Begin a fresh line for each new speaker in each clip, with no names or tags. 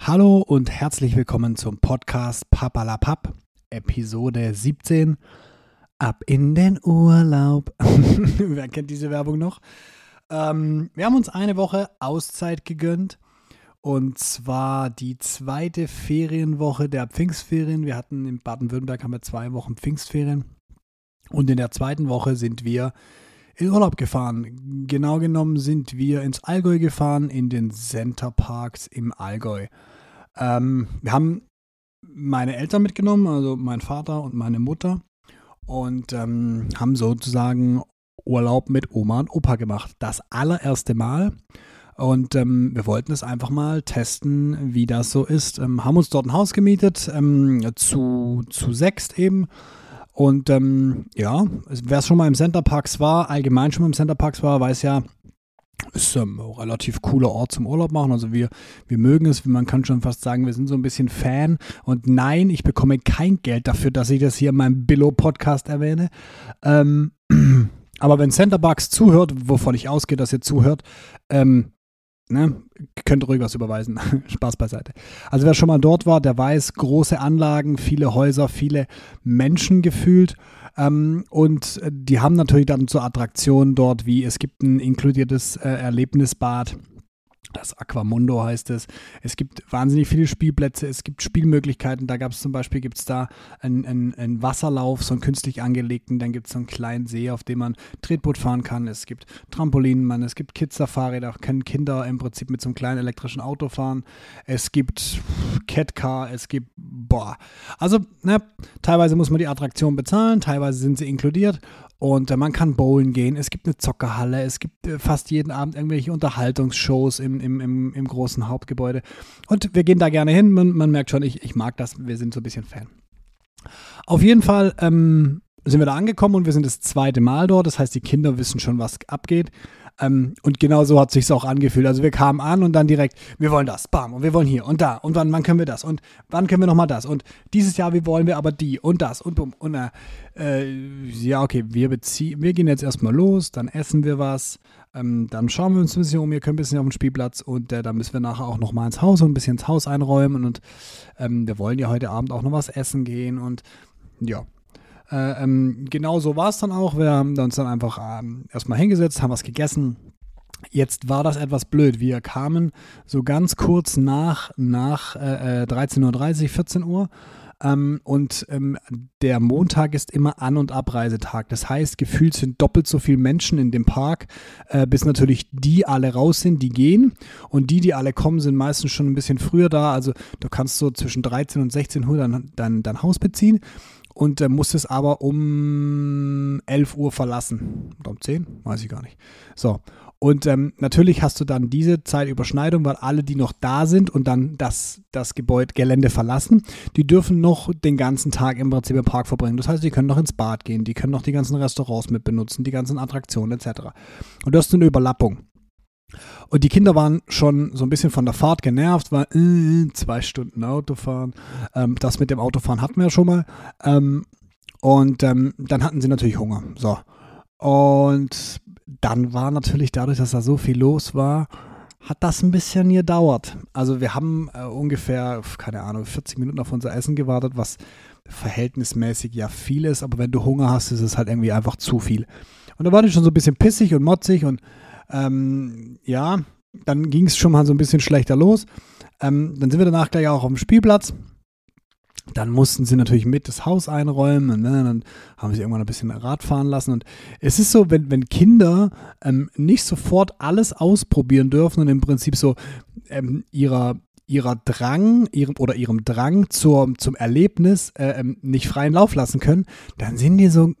Hallo und herzlich willkommen zum Podcast Papalapap, Episode 17. Ab in den Urlaub. Wer kennt diese Werbung noch? Ähm, wir haben uns eine Woche Auszeit gegönnt. Und zwar die zweite Ferienwoche der Pfingstferien. Wir hatten in Baden-Württemberg haben wir zwei Wochen Pfingstferien. Und in der zweiten Woche sind wir in Urlaub gefahren. Genau genommen sind wir ins Allgäu gefahren, in den Center Parks im Allgäu. Ähm, wir haben meine Eltern mitgenommen, also mein Vater und meine Mutter, und ähm, haben sozusagen Urlaub mit Oma und Opa gemacht. Das allererste Mal. Und ähm, wir wollten es einfach mal testen, wie das so ist. Ähm, haben uns dort ein Haus gemietet, ähm, zu, zu sechst eben. Und ähm, ja, wer schon mal im Center Parks war, allgemein schon mal im Center Parks war, weiß ja, ist ähm, ein relativ cooler Ort zum Urlaub machen. Also wir, wir mögen es, man kann schon fast sagen, wir sind so ein bisschen Fan. Und nein, ich bekomme kein Geld dafür, dass ich das hier in meinem Billo-Podcast erwähne. Ähm, aber wenn Centerbugs zuhört, wovon ich ausgehe, dass ihr zuhört, ähm, ne, könnt ruhig was überweisen. Spaß beiseite. Also wer schon mal dort war, der weiß, große Anlagen, viele Häuser, viele Menschen gefühlt. Ähm, und die haben natürlich dann so Attraktionen dort, wie es gibt ein inkludiertes äh, Erlebnisbad das Aquamundo heißt es. Es gibt wahnsinnig viele Spielplätze, es gibt Spielmöglichkeiten. Da gab es zum Beispiel gibt's da einen, einen, einen, Wasserlauf, so einen künstlich angelegten. Dann gibt es so einen kleinen See, auf dem man Tretboot fahren kann. Es gibt Trampolinen, man, es gibt Kids-Safari, da können Kinder im Prinzip mit so einem kleinen elektrischen Auto fahren. Es gibt Catcar, es gibt, boah. Also, ne, teilweise muss man die Attraktion bezahlen, teilweise sind sie inkludiert. Und äh, man kann bowlen gehen, es gibt eine Zockerhalle, es gibt äh, fast jeden Abend irgendwelche Unterhaltungsshows im, im, im, im, großen Hauptgebäude. Und wir gehen da gerne hin. Man, man, merkt schon, ich, ich mag das, wir sind so ein bisschen Fan. Auf jeden Fall ähm, sind wir da angekommen und wir sind das zweite Mal dort. Das heißt, die Kinder wissen schon, was abgeht. Ähm, und genau so hat sich auch angefühlt. Also wir kamen an und dann direkt, wir wollen das, bam, und wir wollen hier und da. Und wann, wann können wir das? Und wann können wir nochmal das? Und dieses Jahr, wie wollen wir aber die und das? Und bumm. Und äh, äh, ja, okay, wir beziehen, wir gehen jetzt erstmal los, dann essen wir was, ähm, dann schauen wir uns ein bisschen um, ihr könnt ein bisschen auf den Spielplatz und äh, dann müssen wir nachher auch nochmal ins Haus und ein bisschen ins Haus einräumen. Und ähm, wir wollen ja heute Abend auch noch was essen gehen und ja, äh, ähm, genau so war es dann auch. Wir haben uns dann einfach ähm, erstmal hingesetzt, haben was gegessen. Jetzt war das etwas blöd. Wir kamen so ganz kurz nach, nach äh, 13.30 Uhr, 14 Uhr. Ähm, und ähm, der Montag ist immer An- und Abreisetag. Das heißt, gefühlt sind doppelt so viele Menschen in dem Park, äh, bis natürlich die alle raus sind, die gehen. Und die, die alle kommen, sind meistens schon ein bisschen früher da. Also du kannst so zwischen 13 und 16 Uhr dann, dann dein Haus beziehen und äh, musste es aber um 11 Uhr verlassen. Oder um 10? Weiß ich gar nicht. So. Und ähm, natürlich hast du dann diese Zeitüberschneidung, weil alle, die noch da sind und dann das, das Gebäude, Gelände verlassen, die dürfen noch den ganzen Tag im Prinzip im Park verbringen. Das heißt, die können noch ins Bad gehen, die können noch die ganzen Restaurants mit benutzen, die ganzen Attraktionen etc. Und du hast eine Überlappung. Und die Kinder waren schon so ein bisschen von der Fahrt genervt, weil äh, zwei Stunden Autofahren. Ähm, das mit dem Autofahren hatten wir ja schon mal. Ähm, und ähm, dann hatten sie natürlich Hunger. So. Und dann war natürlich dadurch, dass da so viel los war, hat das ein bisschen gedauert. Also wir haben äh, ungefähr, keine Ahnung, 40 Minuten auf unser Essen gewartet, was verhältnismäßig ja viel ist, aber wenn du Hunger hast, ist es halt irgendwie einfach zu viel. Und da war ich schon so ein bisschen pissig und motzig und ähm, ja, dann ging es schon mal so ein bisschen schlechter los. Ähm, dann sind wir danach gleich auch auf dem Spielplatz. Dann mussten sie natürlich mit das Haus einräumen und ne, dann haben sie irgendwann ein bisschen Rad fahren lassen. Und es ist so, wenn, wenn Kinder ähm, nicht sofort alles ausprobieren dürfen und im Prinzip so ähm, ihrer, ihrer Drang ihrem, oder ihrem Drang zur, zum Erlebnis äh, ähm, nicht freien Lauf lassen können, dann sind die so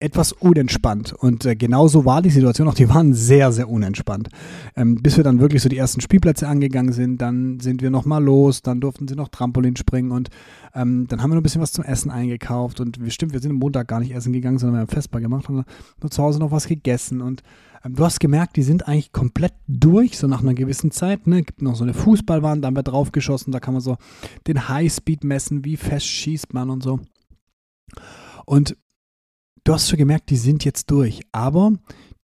etwas unentspannt. Und äh, genauso war die Situation auch. Die waren sehr, sehr unentspannt. Ähm, bis wir dann wirklich so die ersten Spielplätze angegangen sind, dann sind wir nochmal los, dann durften sie noch Trampolin springen und ähm, dann haben wir noch ein bisschen was zum Essen eingekauft. Und wir, stimmt, wir sind am Montag gar nicht essen gegangen, sondern wir haben Festbar gemacht und nur zu Hause noch was gegessen. Und ähm, du hast gemerkt, die sind eigentlich komplett durch, so nach einer gewissen Zeit. Ne? Gibt noch so eine Fußballwand, da haben wir draufgeschossen, da kann man so den Highspeed messen, wie fest schießt man und so. Und du hast schon gemerkt, die sind jetzt durch. Aber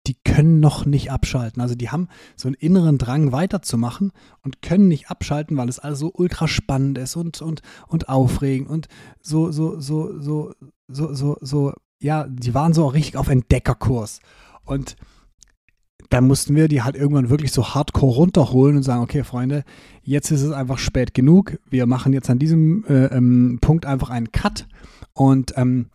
die können noch nicht abschalten. Also die haben so einen inneren Drang weiterzumachen und können nicht abschalten, weil es alles so ultra spannend ist und, und, und aufregend und so, so, so, so, so, so, so, ja, die waren so richtig auf Entdeckerkurs. Und da mussten wir die halt irgendwann wirklich so hardcore runterholen und sagen, okay, Freunde, jetzt ist es einfach spät genug. Wir machen jetzt an diesem äh, ähm, Punkt einfach einen Cut und ähm,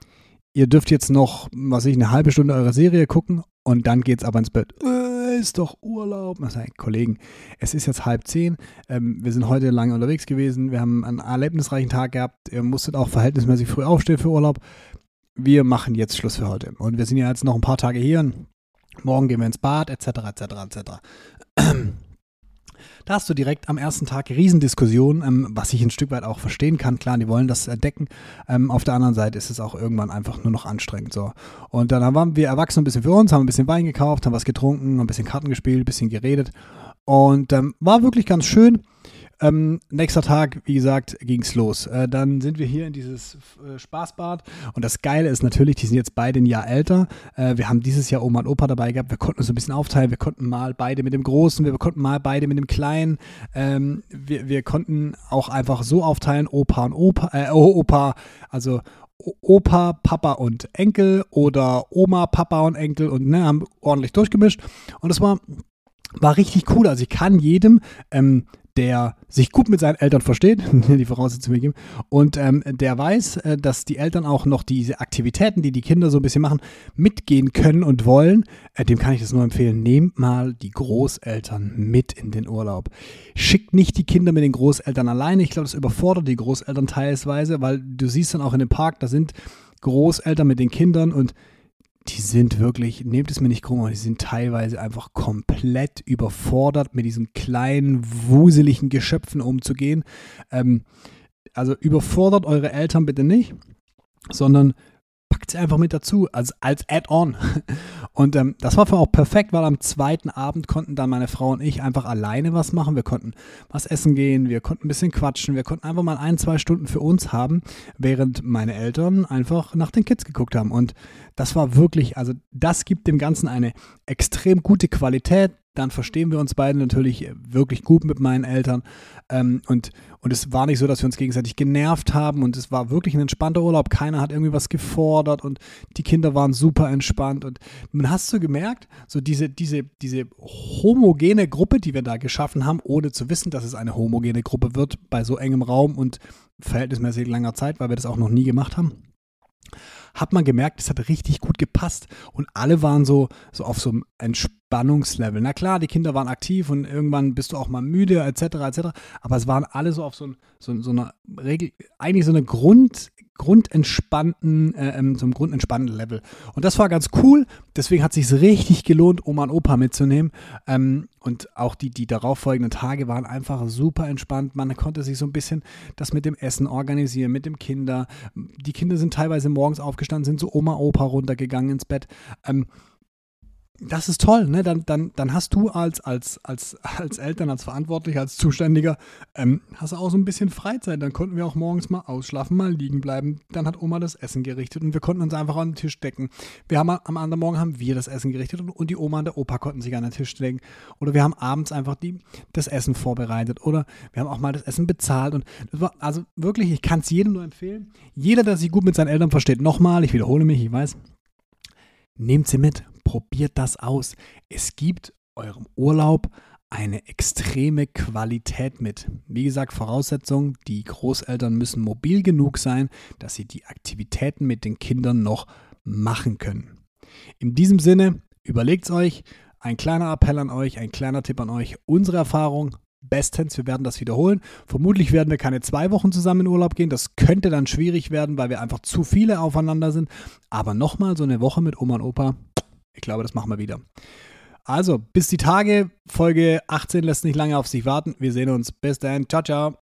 ihr dürft jetzt noch, was ich, eine halbe Stunde eure Serie gucken und dann geht's aber ins Bett. Äh, ist doch Urlaub. Was sagen, Kollegen, es ist jetzt halb zehn. Ähm, wir sind heute lange unterwegs gewesen. Wir haben einen erlebnisreichen Tag gehabt. Ihr musstet auch verhältnismäßig früh aufstehen für Urlaub. Wir machen jetzt Schluss für heute. Und wir sind ja jetzt noch ein paar Tage hier morgen gehen wir ins Bad, etc., etc., etc. Da hast du direkt am ersten Tag Riesendiskussionen, ähm, was ich ein Stück weit auch verstehen kann. Klar, die wollen das entdecken. Ähm, auf der anderen Seite ist es auch irgendwann einfach nur noch anstrengend. So. Und dann waren wir Erwachsene ein bisschen für uns, haben ein bisschen Wein gekauft, haben was getrunken, ein bisschen Karten gespielt, ein bisschen geredet. Und ähm, war wirklich ganz schön. Ähm, nächster Tag, wie gesagt, ging es los. Äh, dann sind wir hier in dieses äh, Spaßbad und das Geile ist natürlich, die sind jetzt beide ein Jahr älter. Äh, wir haben dieses Jahr Oma und Opa dabei gehabt. Wir konnten uns ein bisschen aufteilen. Wir konnten mal beide mit dem Großen, wir konnten mal beide mit dem Kleinen. Ähm, wir, wir konnten auch einfach so aufteilen, Opa und Opa, äh, Opa, also Opa, Papa und Enkel oder Oma, Papa und Enkel und ne, haben ordentlich durchgemischt. Und das war war richtig cool. Also ich kann jedem ähm, der sich gut mit seinen Eltern versteht, die Voraussetzungen geben, und ähm, der weiß, äh, dass die Eltern auch noch diese Aktivitäten, die die Kinder so ein bisschen machen, mitgehen können und wollen, äh, dem kann ich das nur empfehlen. Nehmt mal die Großeltern mit in den Urlaub. Schickt nicht die Kinder mit den Großeltern alleine. Ich glaube, das überfordert die Großeltern teilweise, weil du siehst dann auch in dem Park, da sind Großeltern mit den Kindern und die sind wirklich, nehmt es mir nicht krumm, aber die sind teilweise einfach komplett überfordert, mit diesen kleinen, wuseligen Geschöpfen umzugehen. Ähm, also überfordert eure Eltern bitte nicht, sondern packt sie einfach mit dazu, als, als Add-on. Und ähm, das war für auch perfekt, weil am zweiten Abend konnten dann meine Frau und ich einfach alleine was machen. Wir konnten was essen gehen, wir konnten ein bisschen quatschen, wir konnten einfach mal ein, zwei Stunden für uns haben, während meine Eltern einfach nach den Kids geguckt haben. Und das war wirklich, also das gibt dem Ganzen eine extrem gute Qualität dann verstehen wir uns beide natürlich wirklich gut mit meinen Eltern. Ähm, und, und es war nicht so, dass wir uns gegenseitig genervt haben und es war wirklich ein entspannter Urlaub. Keiner hat irgendwie was gefordert und die Kinder waren super entspannt. Und man hast so gemerkt, so diese, diese, diese homogene Gruppe, die wir da geschaffen haben, ohne zu wissen, dass es eine homogene Gruppe wird, bei so engem Raum und verhältnismäßig langer Zeit, weil wir das auch noch nie gemacht haben hat man gemerkt, es hat richtig gut gepasst. Und alle waren so, so auf so einem Entspannungslevel. Na klar, die Kinder waren aktiv und irgendwann bist du auch mal müde, etc., etc. Aber es waren alle so auf so, so, so einer Regel, eigentlich so eine Grund, grundentspannten, äh, ähm, so einem grundentspannten Level. Und das war ganz cool. Deswegen hat es sich richtig gelohnt, Oma und Opa mitzunehmen. Ähm, und auch die, die darauffolgenden Tage waren einfach super entspannt. Man konnte sich so ein bisschen das mit dem Essen organisieren, mit dem Kinder. Die Kinder sind teilweise morgens aufgestanden, sind zu Oma, Opa runtergegangen ins Bett. Ähm, das ist toll, ne? Dann, dann, dann hast du als, als, als, als Eltern, als Verantwortlicher, als Zuständiger, ähm, hast du auch so ein bisschen Freizeit. Dann konnten wir auch morgens mal ausschlafen, mal liegen bleiben. Dann hat Oma das Essen gerichtet und wir konnten uns einfach an den Tisch decken. Wir haben am anderen Morgen haben wir das Essen gerichtet und, und die Oma und der Opa konnten sich an den Tisch decken. Oder wir haben abends einfach die, das Essen vorbereitet. Oder wir haben auch mal das Essen bezahlt. Und war, also wirklich, ich kann es jedem nur empfehlen. Jeder, der sich gut mit seinen Eltern versteht, nochmal, ich wiederhole mich, ich weiß, nehmt sie mit probiert das aus. Es gibt eurem Urlaub eine extreme Qualität mit. Wie gesagt, Voraussetzung, die Großeltern müssen mobil genug sein, dass sie die Aktivitäten mit den Kindern noch machen können. In diesem Sinne, überlegt es euch, ein kleiner Appell an euch, ein kleiner Tipp an euch. Unsere Erfahrung, bestens. Wir werden das wiederholen. Vermutlich werden wir keine zwei Wochen zusammen in Urlaub gehen. Das könnte dann schwierig werden, weil wir einfach zu viele aufeinander sind. Aber nochmal so eine Woche mit Oma und Opa, ich glaube, das machen wir wieder. Also, bis die Tage. Folge 18 lässt nicht lange auf sich warten. Wir sehen uns. Bis dann. Ciao, ciao.